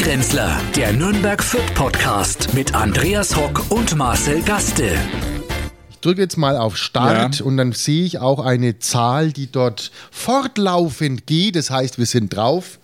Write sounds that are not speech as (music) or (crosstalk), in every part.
Stadtgrenzler, der Nürnberg Fürth Podcast mit Andreas Hock und Marcel Gaste. Ich drücke jetzt mal auf Start Ja. und dann sehe ich auch eine Zahl, die dort fortlaufend geht. Das heißt, wir sind drauf.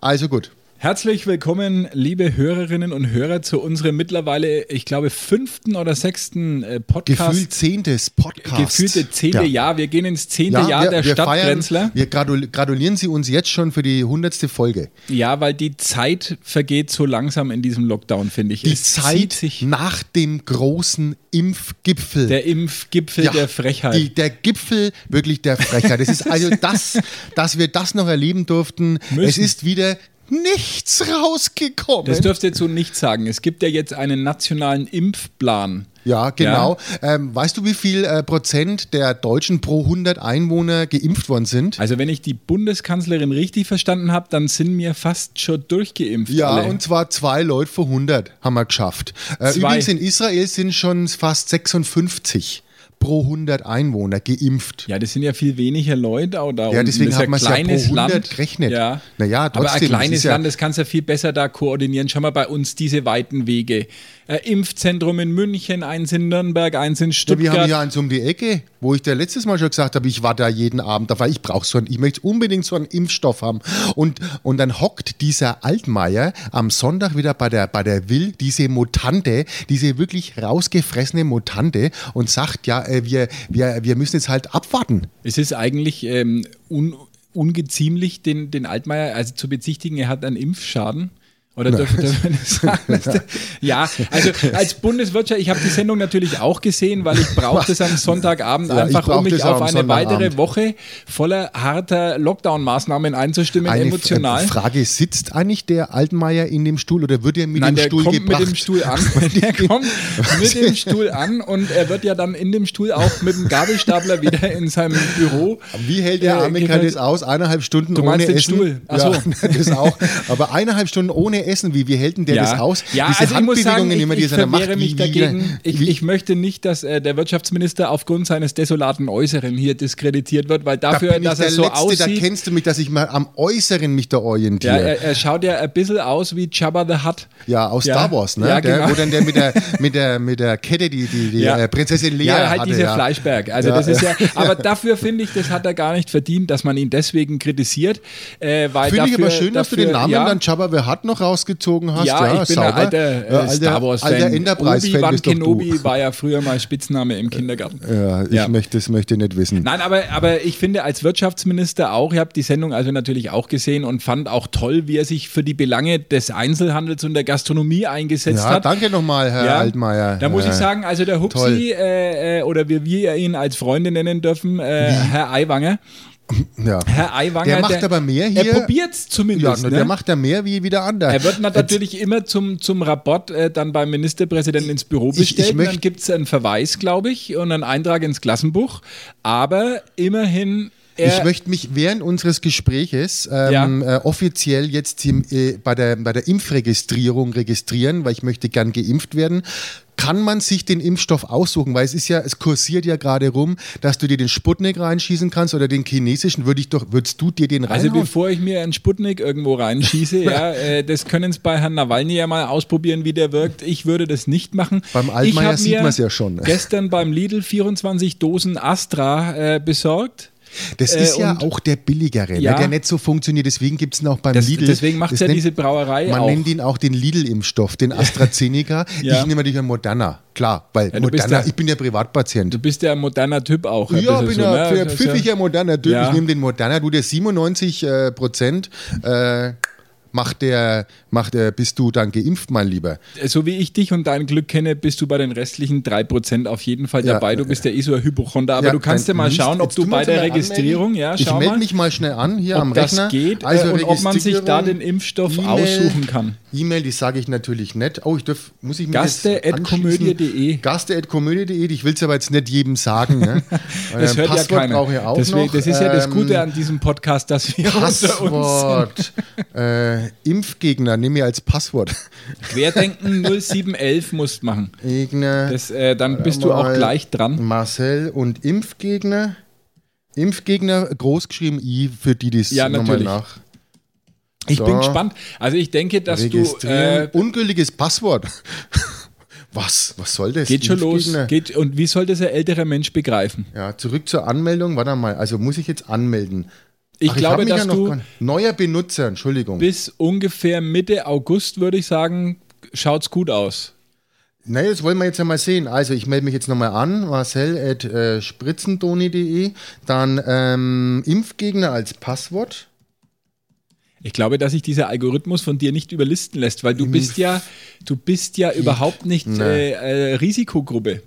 Also gut. Herzlich willkommen, liebe Hörerinnen und Hörer, zu unserem mittlerweile, ich glaube, fünften oder sechsten äh, Podcast. Gefühlt zehntes Podcast. Gefühlte zehnte Ja. Jahr. Wir gehen ins zehnte Jahr wir, der wir Stadtgrenzler. Feiern, wir gradul gratulieren Sie uns jetzt schon für die hundertste Folge. Ja, weil die Zeit vergeht so langsam in diesem Lockdown, finde ich. Die es Zeit sich nach dem großen Impfgipfel. der Impfgipfel Ja, der Frechheit. Die, der Gipfel wirklich der Frechheit. Das ist also das, (laughs) dass wir das noch erleben durften. Müssen. Es ist wieder nichts rausgekommen. das dürft ihr jetzt so nicht sagen. Es gibt ja jetzt einen nationalen Impfplan. ja, genau. Ähm, weißt du, wie viel äh, Prozent der Deutschen pro 100 Einwohner geimpft worden sind? Also wenn ich die Bundeskanzlerin richtig verstanden habe, dann sind mir fast schon durchgeimpft. Ja, alle. und zwar zwei Leute vor 100 haben wir geschafft. Äh, übrigens in Israel sind schon fast 56 pro 100 Einwohner geimpft. Ja, das sind ja viel weniger Leute auch da. Ja, deswegen hat man's ja ein pro kleines 100 Land. gerechnet. Ja. Naja, Aber ein trotzdem, kleines ja- Land, das kannst du ja viel besser da koordinieren. Schau mal bei uns diese weiten Wege. Äh, Impfzentrum in München, eins in Nürnberg, eins in Ja, Stuttgart. wir haben ja eins um die Ecke, wo ich dir letztes Mal schon gesagt habe, ich war da jeden Abend, weil ich brauche so einen, ich möchte unbedingt so einen Impfstoff haben. Und, und dann hockt dieser Altmaier am Sonntag wieder bei der, bei der Will, diese Mutante, diese wirklich rausgefressene Mutante und sagt, ja, äh, wir, wir, wir müssen jetzt halt abwarten. es ist eigentlich ähm, un, ungeziemlich, den, den Altmaier also zu bezichtigen, er hat einen Impfschaden. Oder dürfen wir das sagen? (laughs) Ja, also als Bundeswirtschaft, ich habe die Sendung natürlich auch gesehen, weil ich brauche das am (laughs) Sonntagabend Ja, einfach, um mich auf eine weitere Woche voller harter Lockdown-Maßnahmen einzustimmen, Eine emotional. F- Frage, sitzt eigentlich der Altmaier in dem Stuhl oder wird er mit Nein, dem der Stuhl kommt gebracht? mit dem Stuhl an. (laughs) Der kommt mit dem Stuhl an und er wird ja dann in dem Stuhl auch mit dem Gabelstapler wieder in seinem Büro. Wie hält der äh, Amerikaner das aus? Eineinhalb Stunden Du ohne meinst den Essen? Stuhl? Ach ja, das auch. Aber eineinhalb Stunden ohne Essen, wie, wie hält denn der das aus? Ja, Diese also ich muss sagen, ich, ich er da verwehre mich dagegen. Ich, ich möchte nicht, dass äh, der Wirtschaftsminister aufgrund seines desolaten Äußeren hier diskreditiert wird, weil da dafür, ich dass der er so Letzte, da aussieht. kennst du mich, dass ich mal am Äußeren mich da Ja, orientiere. er, er schaut ja ein bisschen aus wie Jabba the Hutt. Ja, aus Ja. Star Wars, ne? Ja, der, genau. Wo dann der mit der, (laughs) mit der, mit der Kette die, die, die Ja. äh, Prinzessin Lea Ja, halt hatte. dieser ja. Fleischberg. Also Ja, das ist ja. (laughs) ja, aber dafür finde ich, das hat er gar nicht verdient, dass man ihn deswegen kritisiert. Äh, Finde ich dafür, aber schön, dass du dafür, den Namen ja, dann Jabba the Hutt noch rausgezogen hast. Ja, Ja, ich bin sauber. ein alter, äh, Ja, Star Wars-Fan. Alter Enterprise-Fan Obi-Wan. Kenobi war ja früher mal Spitzname im Kindergarten. Ja, ich Ja. Möchte, das möchte ich nicht wissen. Nein, aber, aber ich finde als Wirtschaftsminister auch, ich habe die Sendung also natürlich auch gesehen und fand auch toll, wie er sich für die Belange des Einzelhandels und der Gastronomie eingesetzt Ja, hat. danke nochmal, Herr Ja, Altmaier. Da muss ich sagen, also der. Hupsi äh, äh, oder wie wir ihn als Freunde nennen dürfen, äh, Herr Aiwanger. Ja. Herr Aiwanger. Der macht aber mehr hier. Er probiert es Ja, zumindest. nur ne? der macht da mehr wie, wie der andere. Er wird natürlich immer zum, zum Rapport äh, dann beim Ministerpräsidenten ins Büro Ich- ich bestellt. und dann gibt es einen Verweis, glaube ich, und einen Eintrag ins Klassenbuch. Aber immerhin. Er, Ich möchte mich während unseres Gespräches ähm, äh, offiziell jetzt im, äh, bei, der, bei der Impfregistrierung registrieren, weil ich möchte gern geimpft werden. Kann man sich den Impfstoff aussuchen? Weil es ist ja, es kursiert ja gerade rum, dass du dir den Sputnik reinschießen kannst oder den chinesischen. Würde ich doch, würdest du dir den also reinhauen? bevor ich mir einen Sputnik irgendwo reinschieße, (laughs) ja, äh, das können es bei Herrn Nawalny ja mal ausprobieren, wie der wirkt. Ich würde das nicht machen. Beim Altmaier sieht mir man's ja schon. Gestern beim Lidl 24 Dosen Astra äh, besorgt. Das Äh, ist ja auch der billigere, Ja. ne, der nicht so funktioniert. Deswegen gibt es ihn auch beim Das, Lidl. deswegen macht Das ja nennt- diese Brauerei Man auch. nennt ihn auch den Lidl-Impfstoff, den (laughs) AstraZeneca. Ja. Ich nehme natürlich einen Moderna, klar, weil Ja, Moderna, ja- ich bin ja Privatpatient. Du bist ja ein moderner Typ auch. ja, bisschen bin so, ja ne? pfiffiger moderner Typ. Ich nehme den Moderna, du der 97 äh, Prozent. Äh, macht der, macht der, bist du dann geimpft, mein Lieber? So wie ich dich und dein Glück kenne, bist du bei den restlichen 3% auf jeden Fall Ja. dabei. Du bist ja eh so ein Hypochonder, aber Ja, du kannst ja mal schauen, ob du bei der Registrierung, anmelden. ja, Ich schau melde mal, mich mal schnell an hier am ob das Rechner. geht Also äh, und ob man sich da den Impfstoff E-Mail. aussuchen kann. E-Mail, die sage ich natürlich nicht. Oh, ich darf, muss ich mir Gaste das at anschließen? komödie.de. Gaste at komödie.de. Ich will es aber jetzt nicht jedem sagen. Ne? (laughs) Das Äh, hört ja Passwort keiner. brauche ich auch Deswegen, noch. das ist ja das Ähm, Gute an diesem Podcast, dass wir unter uns sind. Passwort. äh, Impfgegner, nehme ich als Passwort. (laughs) Querdenken 0711 musst machen. Gegner. Das, äh, dann bist du auch gleich dran. Marcel und Impfgegner. Impfgegner, großgeschrieben I, für die, die es Ja, nochmal nach. Ich So. bin gespannt. Also ich denke, dass du äh, Ungültiges Passwort. (laughs) Was? Was soll das? geht schon los. Geht, und wie soll das ein älterer Mensch begreifen? Ja, zurück zur Anmeldung. Warte mal, also muss ich jetzt anmelden? Ich Ach, glaube, mich dass noch du Neuer Benutzer, Entschuldigung. bis ungefähr Mitte August, würde ich sagen, schaut's gut aus. Na, das wollen wir jetzt einmal sehen. Also, ich melde mich jetzt nochmal an, marcel.spritzendoni.de. Dann ähm, Impfgegner als Passwort. Ich glaube, dass sich dieser Algorithmus von dir nicht überlisten lässt, weil du bist ja, du bist ja überhaupt nicht äh, äh, Risikogruppe.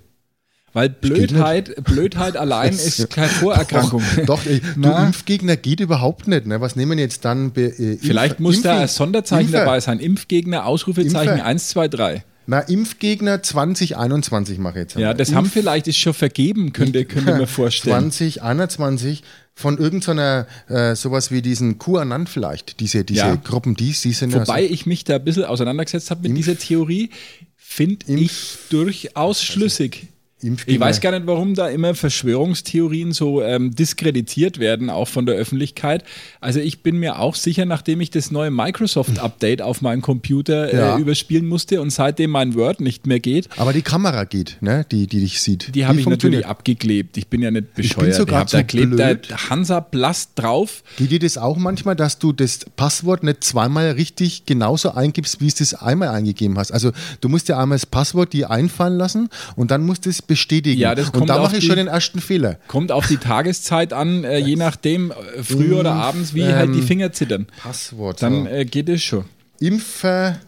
Weil Blödheit, Blödheit allein ist keine Vorerkrankung. Doch, ey, du Na? Impfgegner geht überhaupt nicht. Ne? Was nehmen jetzt dann? Be, äh, Impf- Vielleicht muss da Impfen- ein Sonderzeichen Impfer. dabei sein. Impfgegner, Ausrufezeichen Impfer. 1, 2, 3. Na, Impfgegner 2021 mache ich jetzt. Ja, einmal. das Impf- haben vielleicht, ist schon vergeben, könnte, könnte mir vorstellen. 2021 von irgendeiner, äh, sowas wie diesen QAnon vielleicht, diese, diese Ja. Gruppen, die, die sind ja Wobei ich mich da ein bisschen auseinandergesetzt habe mit dieser Theorie, finde ich durchaus schlüssig. Impfgegner. Ich weiß gar nicht, warum da immer Verschwörungstheorien so ähm, diskreditiert werden, auch von der Öffentlichkeit. Also ich bin mir auch sicher, nachdem ich das neue Microsoft-Update auf meinem Computer Ja. äh, überspielen musste und seitdem mein Word nicht mehr geht, Aber die Kamera geht, ne? die, die dich sieht. die habe ich natürlich abgeklebt. Ich bin ja nicht bin bescheuert. sogar hab, zu da klebt blöd. der Hansa-Plast drauf. Geht dir das auch manchmal, dass du das Passwort nicht zweimal richtig genauso eingibst, wie es das einmal eingegeben hast? Also du musst ja einmal das Passwort dir einfallen lassen und dann musst du es bestätigen. Ja, das und kommt da auf mache ich die- schon den ersten Fehler. Kommt auf die Tageszeit an, äh, je nachdem, äh, früh oder abends, wie halt die Finger zittern. Passwort. Dann äh, geht es schon. Impfer,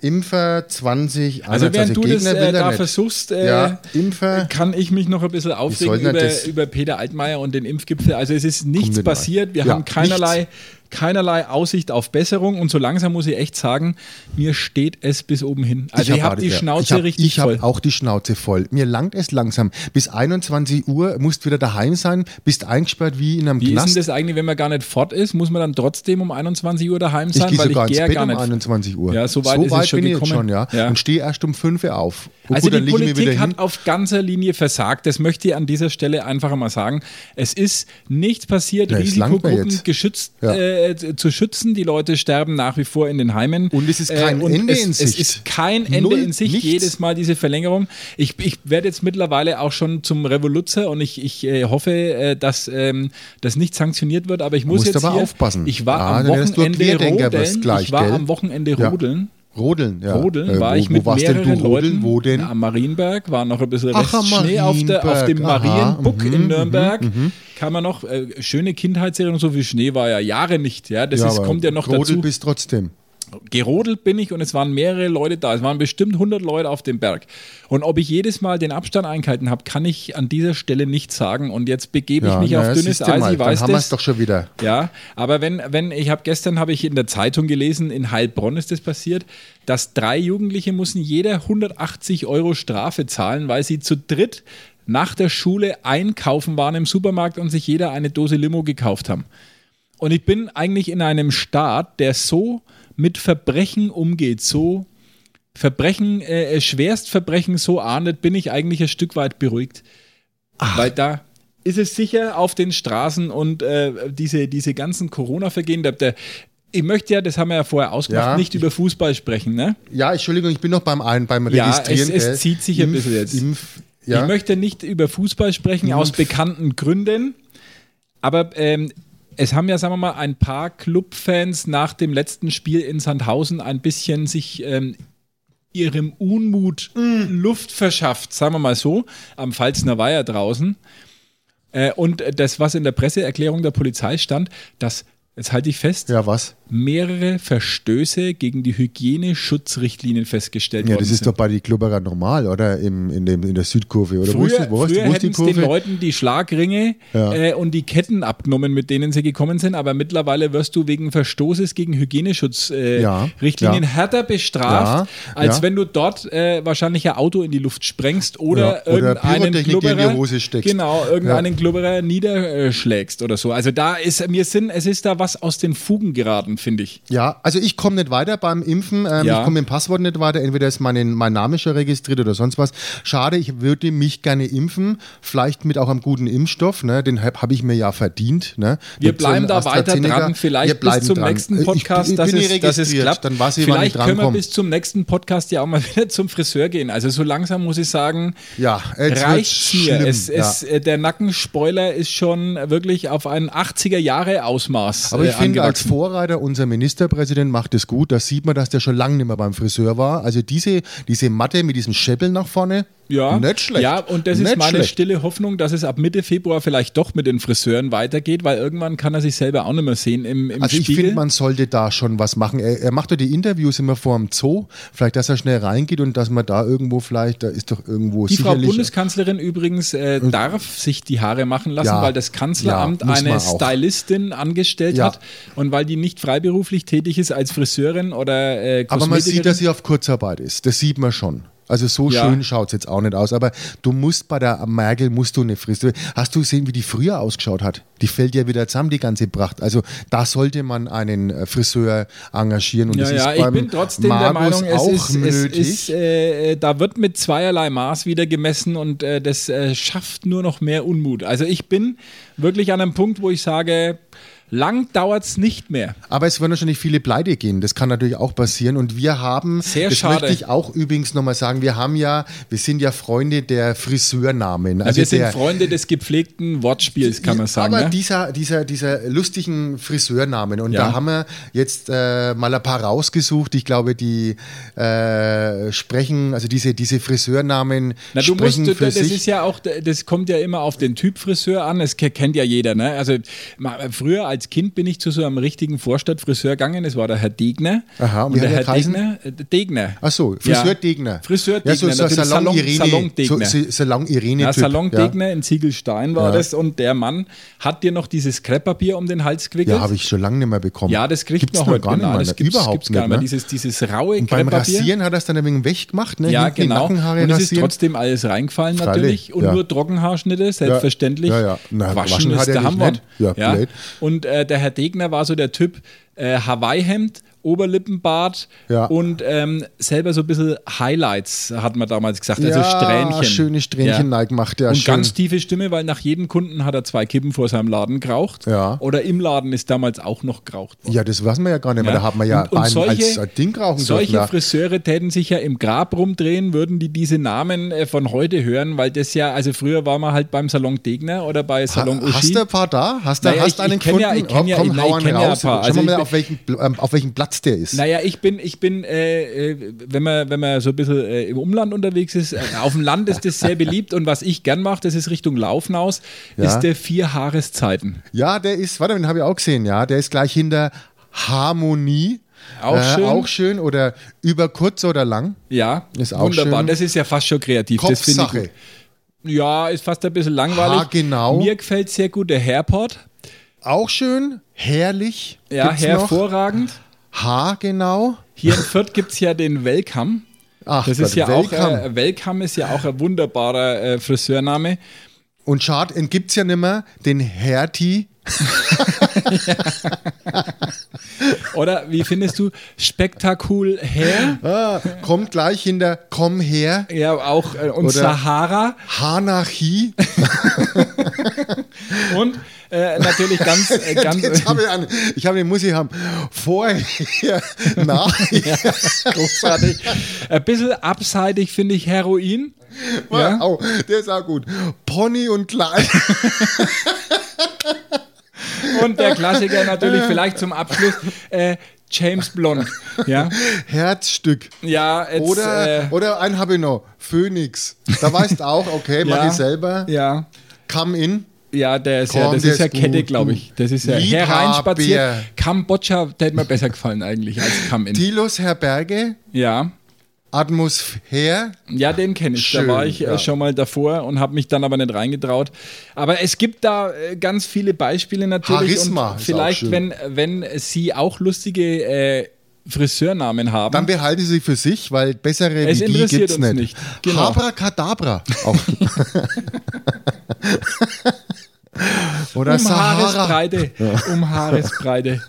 Impfer 20. Also während du das Gegner will äh, da nicht. versuchst, äh, Ja, Impfer. kann ich mich noch ein bisschen aufregen über, das- über Peter Altmaier und den Impfgipfel. Also es ist nichts passiert. Wir Ja, haben keinerlei, keinerlei Aussicht auf Besserung und so langsam muss ich echt sagen, mir steht es bis oben hin. Also ich, hab habe die ja, Schnauze ich hab, richtig Ich voll. habe auch die Schnauze voll. Mir langt es langsam. Bis 21 Uhr musst wieder daheim sein, bist eingesperrt wie in einem Wie ist Knast. denn das eigentlich, wenn man gar nicht fort ist? Muss man dann trotzdem um 21 Uhr daheim ich sein? gehe weil sogar ich ins gehe Bett gar um nicht. 21 Uhr. Ja, so weit ist es schon bin ich jetzt gekommen. schon, ja. Ja. Und stehe erst um 5 Uhr auf. Und Also gut, die ich Politik hat auf ganzer Linie versagt. Das möchte ich an dieser Stelle einfach einmal sagen. Es ist nichts passiert, Ja, Risikogruppen geschützt, Ja. äh, zu schützen. Die Leute sterben nach wie vor in den Heimen. Und es ist kein Äh, Ende es, in Es Sicht. ist kein Ende Null, in Sicht. nichts. Jedes Mal diese Verlängerung. Ich, ich werde jetzt mittlerweile auch schon zum Revoluzer und ich, ich äh, hoffe, äh, dass ähm, das nicht sanktioniert wird. Aber ich muss jetzt aber hier, aufpassen. Ich war Ja, am Wochenende rodeln. gleich, ich war am Wochenende Ja. Rodeln. Ja. Rodeln Äh, war wo, ich mit wo mehreren du rodeln? Leuten Wo denn? Am Marienberg, war noch ein bisschen Ach, am Restschnee auf, der, auf dem aha, Marienbuck mhm, in Nürnberg. Kann man noch, äh, schöne Kindheitserinnerung, so viel Schnee war ja Jahre nicht. Ja, das Ja, ist, kommt ja noch gerodelt dazu. bist trotzdem. Gerodelt bin ich und es waren mehrere Leute da. Es waren bestimmt 100 Leute auf dem Berg. Und ob ich jedes Mal den Abstand eingehalten habe, kann ich an dieser Stelle nicht sagen. Und jetzt begebe ich Ja, mich na, auf dünnes Eis. mal, Ich weiß dann haben wir es doch schon wieder. Ja, aber wenn, wenn ich habe gestern habe ich in der Zeitung gelesen, in Heilbronn ist das passiert, dass drei Jugendliche mussten jeder 180 Euro Strafe zahlen, weil sie zu dritt nach der Schule einkaufen waren im Supermarkt und sich jeder eine Dose Limo gekauft haben. Und ich bin eigentlich in einem Staat, der so mit Verbrechen umgeht, so Verbrechen, äh, Schwerstverbrechen so ahndet, bin ich eigentlich ein Stück weit beruhigt. Weil da ist es sicher auf den Straßen und äh, diese, diese ganzen Corona-Vergehen, der, der, ich möchte ja, das haben wir ja vorher ausgemacht, Ja. nicht über Fußball sprechen. Ne? Ja, Entschuldigung, ich bin noch beim, ein, beim Ja, Registrieren. es- es gell? zieht sich ein bisschen jetzt. Impf, ja. Ich möchte nicht über Fußball sprechen, aus bekannten Gründen, aber ähm, es haben ja, sagen wir mal, ein paar Clubfans nach dem letzten Spiel in Sandhausen ein bisschen sich ähm, ihrem Unmut Luft verschafft, sagen wir mal so, am Pfalzner Weiher draußen. Äh, und das, was in der Presseerklärung der Polizei stand, dass, jetzt halte ich fest, ja, was? mehrere Verstöße gegen die Hygieneschutzrichtlinien festgestellt Ja, worden das ist sind. doch bei die Klubberer normal, oder? Im, in, dem, in der Südkurve, oder? Früher, wo ist, früher wo ist die hätten es den Kurve? Leuten die Schlagringe Ja. äh, und die Ketten abgenommen, mit denen sie gekommen sind, aber mittlerweile wirst du wegen Verstoßes gegen Hygieneschutzrichtlinien äh, Ja, Richtlinien ja. härter bestraft, Ja, als ja. wenn du dort äh, wahrscheinlich ein Auto in die Luft sprengst oder, Ja, oder irgendeinen Pyrotechnik dir in die Glubberer, Hose steckst. genau, irgendeinen Glubberer niederschlägst oder so. Also da ist mir Sinn, es ist da was aus den Fugen geraten, finde ich. Ja, also ich komme nicht weiter beim Impfen. Ähm, Ja. Ich komme mit dem Passwort nicht weiter. Entweder ist mein, mein Name schon registriert oder sonst was. Schade, ich würde mich gerne impfen. Vielleicht mit auch einem guten Impfstoff. Ne? Den habe hab ich mir ja verdient. Ne? Wir so bleiben da weiter dran, vielleicht bis zum dran. nächsten Ich- Podcast, ich, dass, bin es, dass es klappt. Dann weiß ich, wann ich vielleicht können wir bis zum nächsten Podcast ja auch mal (laughs) wieder zum Friseur gehen. Also so langsam muss ich sagen, Ja, wird's mir. Es, ja. es, äh, der Nackenspoiler ist schon wirklich auf ein 80er-Jahre-Ausmaß Aber ich äh, finde, als. Vorreiter, unser Ministerpräsident macht es gut. Da sieht man, dass der schon lange nicht mehr beim Friseur war. Also diese, diese Matte mit diesem Scheppel nach vorne, Ja, nicht schlecht. Ja, und das ist Nicht meine schlecht. stille Hoffnung, dass es ab Mitte Februar vielleicht doch mit den Friseuren weitergeht, weil irgendwann kann er sich selber auch nicht mehr sehen im, im Also ich finde, man sollte da schon was machen. Er, er macht doch die Interviews immer vor dem Zoo. Vielleicht, dass er schnell reingeht und dass man da irgendwo vielleicht, da ist doch irgendwo die Frau. Bundeskanzlerin übrigens äh, darf sich die Haare machen lassen, Ja, weil das Kanzleramt ja, eine. Stylistin angestellt Ja. hat und weil die nicht freiberuflich tätig ist als Friseurin oder äh, Aber man sieht, dass sie auf Kurzarbeit ist. Das sieht man schon. Also so Ja. schön schaut es jetzt auch nicht aus. Aber du musst bei der Merkel, musst du eine Frisur. Hast du gesehen, wie die früher ausgeschaut hat? Die fällt ja wieder zusammen, die ganze Pracht. Also da sollte man einen Friseur engagieren. Und Ja, ja, ist ich bin trotzdem der Markus Meinung, es auch ist, es nötig. ist äh, äh, da wird mit zweierlei Maß wieder gemessen und äh, das äh, schafft nur noch mehr Unmut. Also ich bin wirklich an einem Punkt, wo ich sage, lang dauert es nicht mehr. Aber es werden wahrscheinlich viele pleite gehen. Das kann natürlich auch passieren. Und wir haben, Sehr das schade. möchte ich auch übrigens nochmal sagen, wir haben ja, wir sind ja Freunde der Friseurnamen. Also wir sind Freunde des gepflegten Wortspiels, kann man sagen. Aber ne? dieser, dieser, dieser lustigen Friseurnamen. Und Ja. da haben wir jetzt äh, mal ein paar rausgesucht. Ich glaube, die äh, sprechen, also diese, diese Friseurnamen Na, du musst, sprechen du, für das sich. ist ja auch, das kommt ja immer auf den Typ Friseur an, das ke- kennt ja jeder. Ne? Also früher als Kind bin ich zu so einem richtigen Vorstadtfriseur gegangen, das war der Herr Degner. Aha, und und der er Herr geheißen? Degner, äh, Degner. Ach so, Friseur Degner. Friseur Ja, so, Degner, so Salon, Salon- Irene. Salon Degner. so, Salon Irene. Ja. Salon Degner in Ziegelstein war Ja. das und der Mann hat dir noch dieses Krepppapier um den Hals gewickelt. Ja, habe ich schon lange nicht mehr bekommen. Ja, das kriegt Gibt's man noch heute. gar nicht genau, mehr. das ne? gibt's, Überhaupt gibt's gar nicht. nicht mehr. Ne? Dieses, dieses raue Und beim. Rasieren hat er es dann ein wenig weggemacht. Ne? Ja, Hinten genau. Nackenhaare Und es ist trotzdem alles reingefallen natürlich. Und ja. nur Trockenhaarschnitte, selbstverständlich. Ja, ja. Waschen, ist hat er der nicht, Hammer. nicht? Ja, blöd. Und äh, der Herr Degner war so der Typ äh, Hawaii-Hemd, Oberlippenbart Ja. und ähm, selber so ein bisschen Highlights, hat man damals gesagt. Also ja, Strähnchen. schöne Strähnchen ja. gemacht. Ja, Und schön. ganz tiefe Stimme, weil nach jedem Kunden hat er zwei Kippen vor seinem Laden geraucht. Ja. Oder im Laden ist damals auch noch geraucht worden. ja, das weiß man ja gar nicht mehr. Da hat man ja Und- und einen solche- als Ding rauchen Solche dürfen. Friseure täten sich ja im Grab rumdrehen, würden die diese Namen äh, von heute hören, weil das ja, also früher war man halt beim Salon Degner oder bei Salon Ha- Uschi. Hast du ein paar da? Hast du Naja, hast ich- einen ich kenn ja- ich kenn ja- Oh, komm, na, hau ich einen kenn ja raus. ein paar. Also mal, auf welchen, ähm, auf welchem Platz der ist. Naja, ich bin, ich bin, äh, äh, wenn man, wenn man so ein bisschen äh, im Umland unterwegs ist, äh, auf dem Land ist das sehr beliebt und was ich gern mache, das ist Richtung Laufnaus, Ja. ist der vier Haareszeiten. Ja, der ist, warte, den habe ich auch gesehen, ja. Der ist gleich hinter Harmonie. Auch schön. Auch schön. Oder über kurz oder lang. Ja, Ist auch wunderbar. schön. Das ist ja fast schon kreativ. Das finde ich Kopfsache. Ja, ist fast ein bisschen langweilig. Haargenau. Mir gefällt sehr gut der Hairport. Auch schön. Herrlich. Ja, Gibt's noch? Hervorragend. Haargenau. Hier in Fürth gibt es ja den Welcome. Ach Das Gott, ist ja Welcome. auch, äh, Welcome ist ja auch ein wunderbarer äh, Friseurname. Und schade, gibt es ja nicht mehr den Hertie. (laughs) Oder wie findest du Spektakul Hair? Ah, kommt gleich hinter Komm her. Ja, auch äh, und Oder- Sahara Hanachie. (laughs) und äh, natürlich ganz, äh, (laughs) ganz Jetzt habe ich einen. Ich habe den muss ich haben. Vorher, (laughs) nachher. großartig. Ein bisschen abseitig finde ich Heroin. Ja. Oh, der ist auch gut. Pony und Kleid. (laughs) Und der Klassiker natürlich vielleicht zum Abschluss äh, James Blond. Ja, Herzstück. ja jetzt, Oder, äh, oder einen habe ich noch. Phoenix. Da weißt du auch, okay, mach ja, ich selber. Ja, Come in. Ja, der ist ja, das ist ja Kette, glaube ich. Das ist ja Liebhaber. hereinspaziert. Kambodscha, der hätte mir besser gefallen eigentlich als Come In. Tilos Herberge. Ja, Atmosphäre. ja, den kenne ich. Schön, da war ich ja. äh, schon mal davor und habe mich dann aber nicht reingetraut. Aber es gibt da äh, ganz viele Beispiele natürlich. Charisma und ist vielleicht, auch schön. wenn, wenn Sie auch lustige äh, Friseurnamen haben. Dann behalte sie für sich, weil bessere Es wie die gibt's uns nicht. nicht. Genau. Abracadabra. Auch. (laughs) (laughs) (laughs) Oder um Sahara. Haaresbreite. Um Haaresbreite.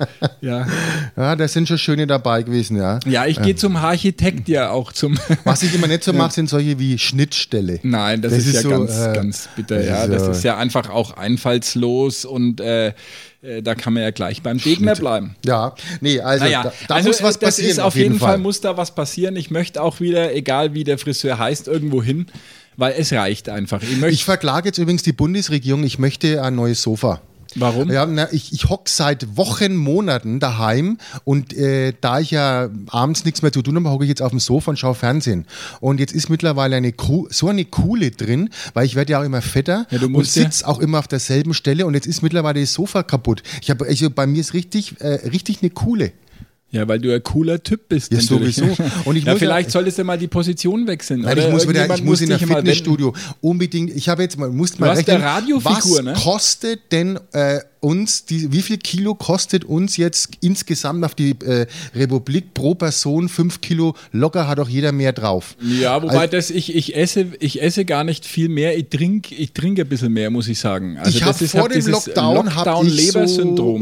Ja, Ja, da sind schon schöne dabei gewesen, ja. ja ich gehe zum Architekt ja auch zum. (laughs) Was ich immer nicht so mache, sind solche wie Schnittstelle. Nein, das, Das ist, ist ja so, ganz, äh, ganz bitter. das Ja, ist das ja- ist ja einfach auch einfallslos und äh, äh, da kann man ja gleich beim Gegner bleiben. Ja, nee, also Naja, da, da also muss was äh, das passieren. ist auf jeden Fall. muss da was passieren. Ich möchte auch wieder, egal wie der Friseur heißt, irgendwo hin, weil es reicht einfach. Ich Ich verklage jetzt übrigens die Bundesregierung, ich möchte ein neues Sofa. warum? Ja, na, ich, ich hock seit Wochen, Monaten daheim und äh, da ich ja abends nichts mehr zu tun habe, hocke ich jetzt auf dem Sofa und schaue Fernsehen. Und jetzt ist mittlerweile eine Kuh, so eine Kuhle drin, weil ich werde ja auch immer fetter Ja, und musst ja- sitze auch immer auf derselben Stelle und jetzt ist mittlerweile das Sofa kaputt. Ich habe also bei mir ist richtig, äh, richtig eine Kuhle. Ja, weil du ein cooler Typ bist. Ja, natürlich. sowieso. (laughs) Und ich ja, muss ja- vielleicht solltest du mal die Position wechseln. Nein, ich muss wieder, ich muss in ein. Fitnessstudio unbedingt. Ich habe jetzt mal, musste mal hast rechnen, eine Radiofigur, was ne? kostet denn äh, uns, die, wie viel Kilo kostet uns jetzt insgesamt auf die äh, Republik pro Person? Fünf Kilo locker hat auch jeder mehr drauf. Ja, wobei Also- das ich, ich esse ich esse gar nicht viel mehr, ich trinke ich trinke ein bisschen mehr, muss ich sagen. Also ich habe vor hab dem Lockdown, habe ich so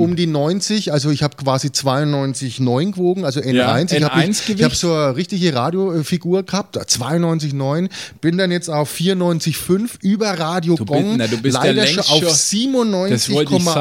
um die 90, also ich habe quasi 92,9 gewogen, also N1. Ja, ich habe N1 ich hab so eine richtige Radiofigur gehabt, 92,9, bin dann jetzt auf 94,5 über Radio Du bist- Gong, na, du bist leider schon auf schon-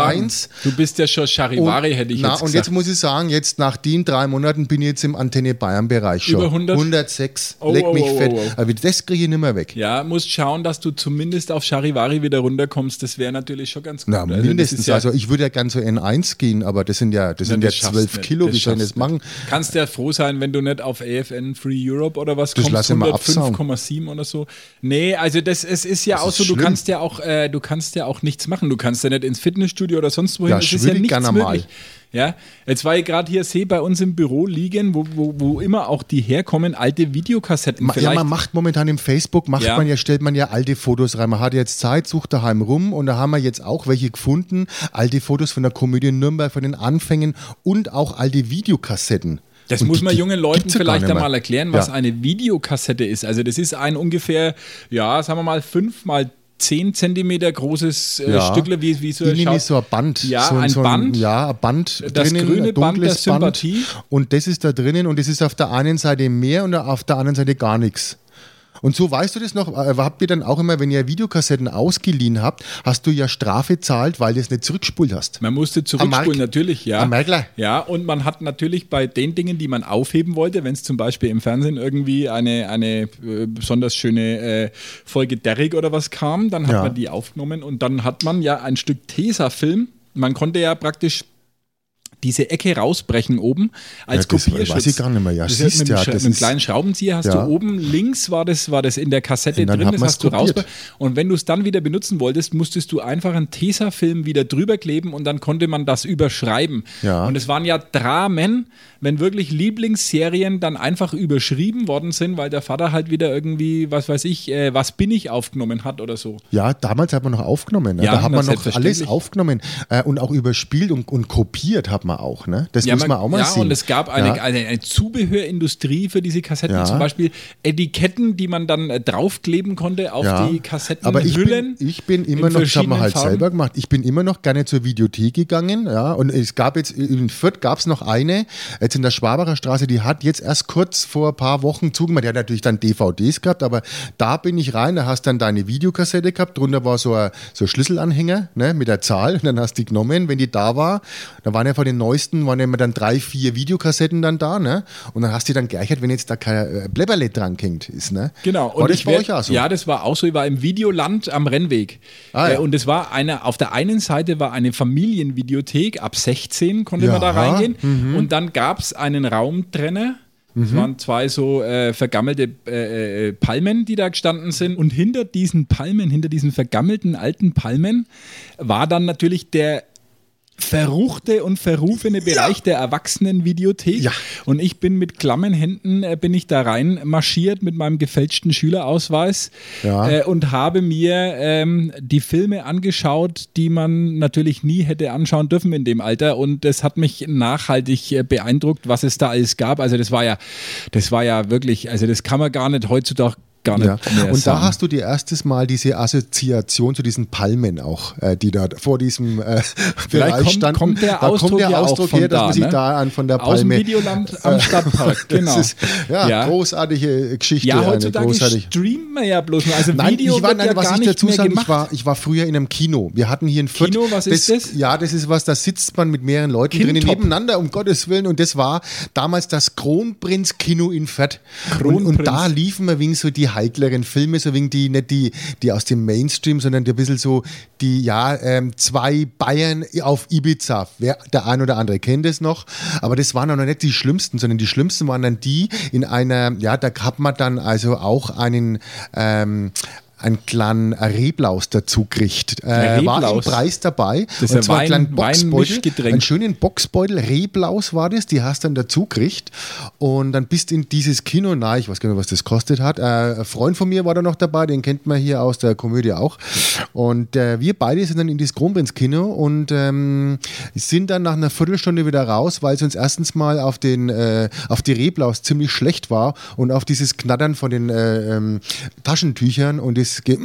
das wollte ich sagen. 97,1. Du bist ja schon Charivari, hätte ich na, jetzt und gesagt. jetzt muss ich sagen, jetzt nach den drei Monaten bin ich jetzt im Antenne Bayern Bereich schon. Über 100? 106. Oh, Leck oh, mich oh, fett. oh, oh. Aber das kriege ich nicht mehr weg. ja, musst schauen, dass du zumindest auf Charivari wieder runterkommst. Das wäre natürlich schon ganz gut. Na, Also das mindestens. ja- also ich würde ja gern so N1 gehen, aber das sind ja, das sind ja das schaffst 12 nicht. Kilo. Das Wie soll ich das machen? Kannst ja froh sein, wenn du nicht auf AFN Free Europe oder was Das kommst, lass ich mal absaugen. 105,7 oder so. Nee, also das es ist ja auch ist so, du kannst ja auch, äh, du kannst ja auch nichts machen. Du kannst ja nicht ins Fitnessstudio oder sonst wohin. Ja, es ist ja ich nichts gerne mal. möglich. Ja, jetzt war ich gerade hier, sehe bei uns im Büro liegen, wo, wo, wo immer auch die herkommen, alte Videokassetten. Ma- Ja, man macht momentan im Facebook, macht Ja. man ja, stellt man ja alte Fotos rein. Man hat jetzt Zeit, sucht daheim rum und da haben wir jetzt auch welche gefunden. Alte Fotos von der Komödie Nürnberg, von den Anfängen und auch alte Videokassetten. Das Und muss man jungen Leuten vielleicht einmal erklären, was Ja. eine Videokassette ist. Also das ist ein ungefähr, ja, sagen wir mal, fünf mal zehn Zentimeter großes äh, Ja. Stückle, wie, wie so, Innen ist so ein Band. Ja, so, ein so Band. Ja, ein Band. Das drinnen, grüne ein Band der Sympathie. Und das ist da drinnen und es ist auf der einen Seite mehr und auf der anderen Seite gar nichts. Und so weißt du das noch, äh, habt ihr dann auch immer, wenn ihr Videokassetten ausgeliehen habt, hast du ja Strafe zahlt, weil du es nicht zurückgespult hast. Man musste zurückspulen, natürlich, ja. am Merkler. Ja, und man hat natürlich bei den Dingen, die man aufheben wollte, wenn es zum Beispiel im Fernsehen irgendwie eine, eine äh, besonders schöne äh, Folge Derrick oder was kam, dann hat Ja. man die aufgenommen und dann hat man ja ein Stück Tesafilm. Man konnte ja praktisch diese Ecke rausbrechen oben als Ja, das Kopierschutz. weiß ich gar nicht mehr. Ja, das siehst mit, ja, mit einem kleinen Schraubenzieher hast Ja. du oben links war das, war das in der Kassette drin, das hast du raus. Und wenn du es dann wieder benutzen wolltest, musstest du einfach einen Tesafilm wieder drüber kleben und dann konnte man das überschreiben. Ja. Und es waren ja Dramen, wenn wirklich Lieblingsserien dann einfach überschrieben worden sind, weil der Vater halt wieder irgendwie, was weiß ich, äh, was bin ich aufgenommen hat oder so. Ja, damals hat man noch aufgenommen. Ne? Da hat man noch alles aufgenommen äh, und auch überspielt und, und kopiert hat man auch. Ne? Das muss man auch mal ja, sehen. und es gab eine, Ja. eine, eine Zubehörindustrie für diese Kassetten, Ja. zum Beispiel Etiketten, die man dann äh, draufkleben konnte auf Ja. die Kassetten. Aber ich Hüllen bin, ich bin immer noch, das man verschiedenen halt Farben. selber gemacht, ich bin immer noch gerne zur Videothek gegangen, ja, und es gab jetzt, in Fürth gab es noch eine, jetzt in der Schwabacher Straße, die hat jetzt erst kurz vor ein paar Wochen zugemacht, die hat natürlich dann DVDs gehabt, aber da bin ich rein, da hast dann deine Videokassette gehabt, drunter war so ein, so ein Schlüsselanhänger, ne, mit der Zahl, und dann hast du die genommen, wenn die da war, da waren ja von den neuesten, waren ja immer dann drei, vier Videokassetten dann da, ne, und dann hast du die dann gleichert, wenn jetzt da kein äh, Bläbberle dran hängt, ist, ne. Genau. War das ich bei werd- euch auch so? Ja, das war auch so. Ich war im Videoland am Rennweg. Ah, ja. Äh, Und es war eine, auf der einen Seite war eine Familienvideothek, ab 16 konnte man da Ja, mhm. reingehen. Und dann gab es einen Raumtrenner. Es Mhm. waren zwei so äh, vergammelte äh, äh, Palmen, die da gestanden sind. Und hinter diesen Palmen, hinter diesen vergammelten alten Palmen, war dann natürlich der verruchte und verrufene Bereich der Erwachsenenvideothek. Ja. Und ich bin mit klammen Händen äh, bin ich da rein marschiert mit meinem gefälschten Schülerausweis Ja. äh, und habe mir ähm, die Filme angeschaut, die man natürlich nie hätte anschauen dürfen in dem Alter. Und das hat mich nachhaltig äh, beeindruckt, was es da alles gab. Also das war ja, das war ja wirklich, also das kann man gar nicht heutzutage gar nicht Ja. mehr Und sagen. da hast du dir erstes Mal diese Assoziation zu diesen Palmen auch, äh, die da vor diesem äh, Bereich kommt- standen. kommt der da Ausdruck kommt der ja Ausdruck her, dass da, man sich ne? da an von der Aus dem Palme. Videoland (laughs) am Stadtpark, genau. Das ist, ja, Ja. großartige Geschichte. ja, heutzutage großartige. streamen wir ja bloß noch. Also Nein, Video ich war, nein, ja was gar ich nicht dazu sagen, ich war, ich war früher in einem Kino. Wir hatten hier ein Fürth. Kino, was ist das? Ja, das ist was, da sitzt man mit mehreren Leuten Kindtop. nebeneinander, um Gottes Willen. Und das war damals das Kronprinz-Kino in Fürth. Und, und Kronprinz. da liefen wir wegen so die heikleren Filme, so wegen die, nicht die, die aus dem Mainstream, sondern die ein bisschen so die, ja, ähm, zwei Bayern auf Ibiza. Wer, der ein oder andere kennt es noch. Aber das waren auch noch nicht die schlimmsten, sondern die schlimmsten waren dann die in einer, ja, da hat man dann also auch einen, ähm, einen kleinen Reblaus dazu gekriegt. Äh, war im? Preis dabei. Das und ein zwar Wein- einen kleinen Boxbeutel, einen schönen Boxbeutel, Reblaus war das, die hast dann dazu gekriegt und dann bist in dieses Kino, na, ich weiß gar nicht, was das kostet hat. Äh, ein Freund von mir war da noch dabei, den kennt man hier aus der Komödie auch. Und äh, wir beide sind dann in das Kronprinz-Kino und ähm, sind dann nach einer Viertelstunde wieder raus, weil es uns erstens mal auf, den, äh, auf die Reblaus ziemlich schlecht war und auf dieses Knattern von den äh, ähm, Taschentüchern und das Ge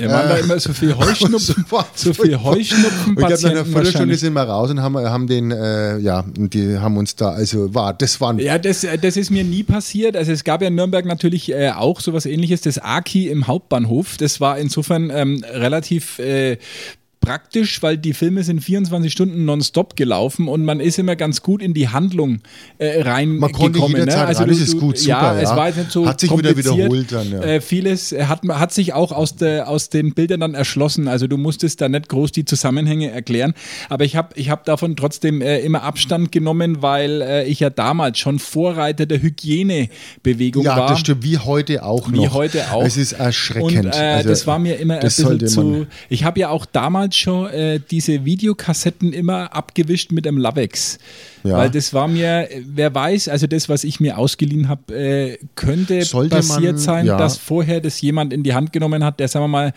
Ja, waren da immer so viel (laughs) Heuschnupfen, so viel. Heuschnupfen ich glaube, nach einer Viertelstunde sind wir raus und haben, haben den, äh, ja, die haben uns da, also war, das waren Ja, das, das ist mir nie passiert. Also es gab ja in Nürnberg natürlich äh, auch sowas ähnliches, das Aki im Hauptbahnhof. Das war insofern ähm, relativ äh, praktisch, weil die Filme sind 24 Stunden nonstop gelaufen und man ist immer ganz gut in die Handlung äh, reingekommen. Man konnte jederzeit rein, das ist gut, super, ja, es ja. war jetzt nicht so Hat sich wieder wiederholt dann, ja. Äh, vieles hat, hat sich auch aus, der, aus den Bildern dann erschlossen. Also du musstest da nicht groß die Zusammenhänge erklären. Aber ich habe ich hab davon trotzdem äh, immer Abstand genommen, weil äh, ich ja damals schon Vorreiter der Hygienebewegung Ja, war. das stimmt, wie heute auch Wie noch. heute auch. Es ist erschreckend. Und äh, Also, das war mir immer ein bisschen zu. Ich habe ja auch damals schon äh, diese Videokassetten immer abgewischt mit einem Lavex. Ja. Weil das war mir, äh, wer weiß, also das, was ich mir ausgeliehen habe, äh, könnte Sollte passiert man- sein, ja. dass vorher das jemand in die Hand genommen hat, der, sagen wir mal,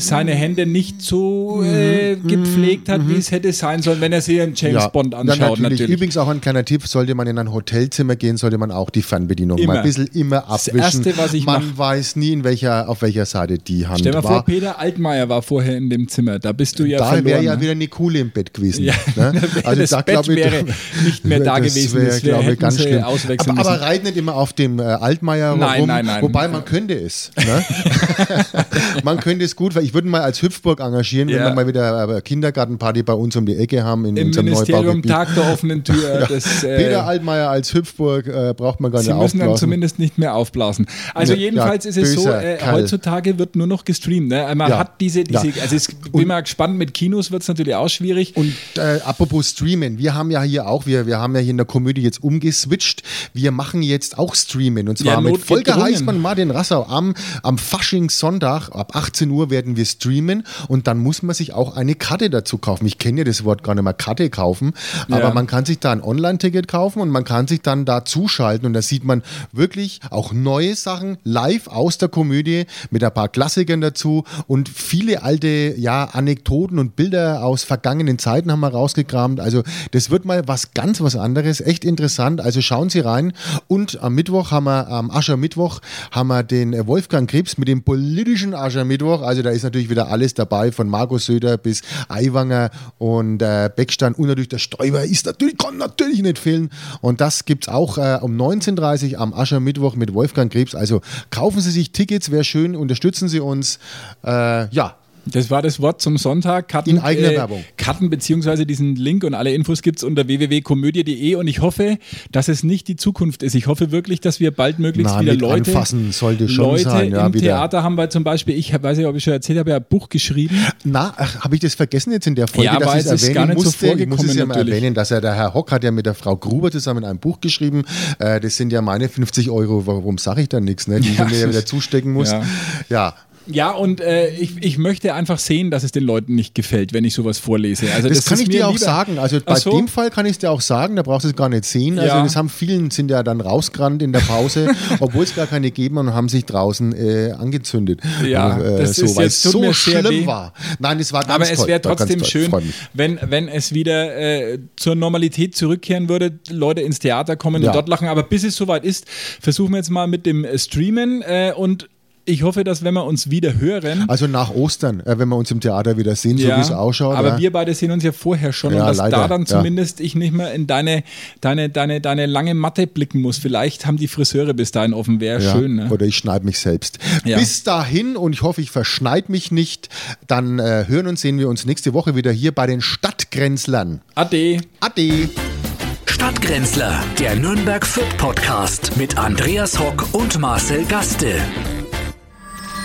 seine Hände nicht so äh, gepflegt hat, wie es hätte sein sollen, wenn er sich einen James Mhm, ja, Bond anschaut. natürlich. natürlich. Übrigens auch ein kleiner Tipp, sollte man in ein Hotelzimmer gehen, sollte man auch die Fernbedienung Immer. mal ein bisschen immer Das abwischen. Erste, was ich man mach- weiß nie, in welcher, auf welcher Seite die Hand Stell dir mal war. vor, Peter Altmaier war vorher in dem Zimmer. Da bist du ja da wäre ja ne? wieder eine coole im Bett gewesen. Ja, ne? (laughs) das Bett glaub wäre nicht mehr da gewesen. wär, Das wär- glaub ich, hätten ganz sie schlimm. aber, aber müssen. reit nicht immer auf dem äh, Altmaier Nein, rum. nein, nein. Wobei man könnte es. Ne? (laughs) man könnte es gut, weil ich würde mal als Hüpfburg engagieren, wenn Ja. wir mal wieder eine Kindergartenparty bei uns um die Ecke haben in Im unserem Ministerium Neubaugebiet. Tag der offenen Tür. (laughs) Das, äh, Peter Altmaier als Hüpfburg äh, braucht man gar Sie nicht müssen dann aufblasen. zumindest nicht mehr aufblasen. Also Ja, jedenfalls ja, ist es so, äh, heutzutage wird nur noch gestreamt. Ne? Man Ja. hat diese, diese Ja. also es bin mal gespannt, mit Kinos wird es natürlich auch schwierig. Und äh, apropos Streamen, wir haben ja hier auch, wir, wir haben ja hier in der Komödie jetzt umgeswitcht. Wir machen jetzt auch Streamen. Und zwar Ja, mit Volker. Heißmann Martin Rassau. Am, am Faschingssonntag ab 18 Uhr werden wir streamen und dann muss man sich auch eine Karte dazu kaufen. Ich kenne ja das Wort gar nicht mehr Karte kaufen, aber Ja. man kann sich da ein Online-Ticket kaufen und man kann sich dann da zuschalten und da sieht man wirklich auch neue Sachen live aus der Komödie mit ein paar Klassikern dazu und viele alte ja, Anekdoten und Bilder aus vergangenen Zeiten haben wir rausgekramt. Also das wird mal was ganz was anderes, echt interessant. Also schauen Sie rein und am Mittwoch haben wir, am Aschermittwoch haben wir den Wolfgang Krebs mit dem politischen Aschermittwoch. Also da ist natürlich wieder alles dabei, von Markus Söder bis Aiwanger und äh, Beckstein und natürlich der Stoiber ist natürlich, kann natürlich nicht fehlen. Und das gibt es auch äh, um 19.30 Uhr am Aschermittwoch mit Wolfgang Krebs. Also kaufen Sie sich Tickets, wäre schön, unterstützen Sie uns. Äh, ja, Das war das Wort zum Sonntag. Karten, In eigener Werbung. Karten beziehungsweise diesen Link und alle Infos gibt es unter www.komödie.de und ich hoffe, dass es nicht die Zukunft ist. Ich hoffe wirklich, dass wir bald möglichst Na, wieder Leute, anfassen sollte schon Leute sein, ja, im wieder. Theater haben, weil zum Beispiel, ich weiß nicht, ob ich schon erzählt habe, ja ein Buch geschrieben. Na, habe ich das vergessen jetzt in der Folge, Ja, dass aber ich es erwähnen gar nicht so musste? ich muss es vorgekommen ja mal natürlich. erwähnen, dass er, der Herr Hock hat ja mit der Frau Gruber zusammen ein Buch geschrieben. Äh, das sind ja meine 50 Euro. Warum sage ich dann nichts, ne? die (laughs) Ja, ich mir ja wieder zustecken muss. ja. ja. Ja, und äh, ich, ich möchte einfach sehen, dass es den Leuten nicht gefällt, wenn ich sowas vorlese. Also Das, das, kann ich dir auch lieber. sagen. Also bei so? dem Fall kann ich es dir auch sagen, da brauchst du es gar nicht sehen. Also Ja. das haben vielen, sind ja dann rausgerannt in der Pause, (laughs) obwohl es gar keine gegeben und haben sich draußen äh, angezündet. Ja, äh, das so, ist jetzt- so schlimm war. Nein, es war ganz Aber es wäre trotzdem schön, wenn, wenn es wieder äh, zur Normalität zurückkehren würde, Leute ins Theater kommen Ja. und dort lachen. Aber bis es soweit ist, versuchen wir jetzt mal mit dem Streamen äh, und ich hoffe, dass wenn wir uns wieder hören. Also nach Ostern, äh, wenn wir uns im Theater wieder sehen, so wie es ausschaut. Aber ja. wir beide sehen uns ja vorher schon Ja, und dass leider, da dann ja. zumindest ich nicht mehr in deine, deine, deine, deine lange Matte blicken muss. Vielleicht haben die Friseure bis dahin offen, wäre Ja, schön. Ne? Oder ich schneide mich selbst. Ja. Bis dahin und ich hoffe, ich verschneid mich nicht. Dann äh, hören und sehen wir uns nächste Woche wieder hier bei den Stadtgrenzlern. Ade. Ade. Stadtgrenzler, der Nürnberg Fürth Podcast mit Andreas Hock und Marcel Gaste.